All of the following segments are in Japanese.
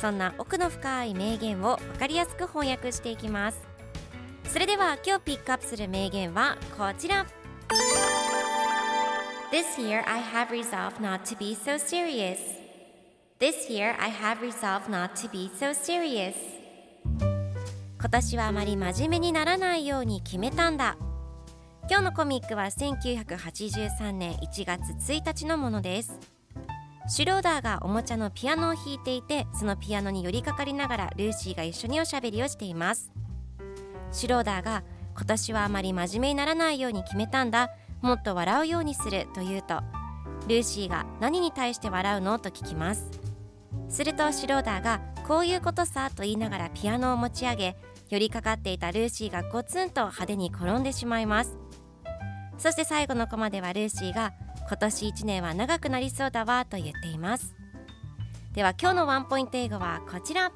そんな奥の深い名言を分かりやすく翻訳していきます。それでは今日ピックアップする名言はこちら。This year I have resolved not to be so serious. This year I have resolved not to be so serious. 今年はあまり真面目にならないように決めたんだ。今日のコミックは1983年1月1日のものです。シュローダーがおもちゃのピアノを弾いていてそのピアノに寄りかかりながらルーシーが一緒におしゃべりをしています。シュローダーが今年はあまり真面目にならないように決めたんだ。もっと笑うようにすると言うとルーシーが何に対して笑うのと聞きます。するとシュローダーがこういうことさと言いながらピアノを持ち上げ寄りかかっていたルーシーがゴツンと派手に転んでしまいます。そして最後のコマではルーシーが今年1年は長くなりそうだわと言っています。では今日のワンポイント英語はこちら。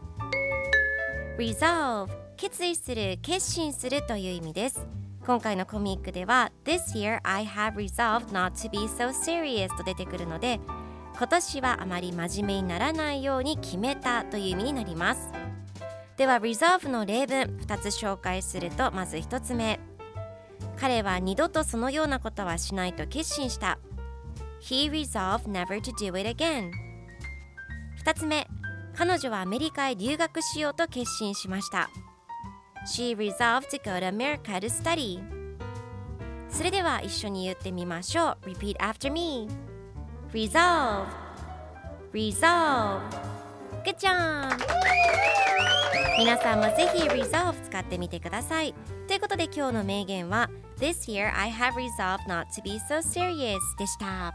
Resolve 決意する決心するという意味です。今回のコミックでは This year I have resolved not to be so serious と出てくるので今年はあまり真面目にならないように決めたという意味になります。では resolve の例文2つ紹介するとまず1つ目。彼は二度とそのようなことはしないと決心した。He resolved never to do it again 2つ目彼女はアメリカへ留学しようと決心しました She resolved to go to America to study それでは一緒に言ってみましょう Repeat after me Resolve Resolve Good job! 皆さんもぜひ Resolve 使ってみてくださいということで今日の名言は This year I have resolved not to be so serious でした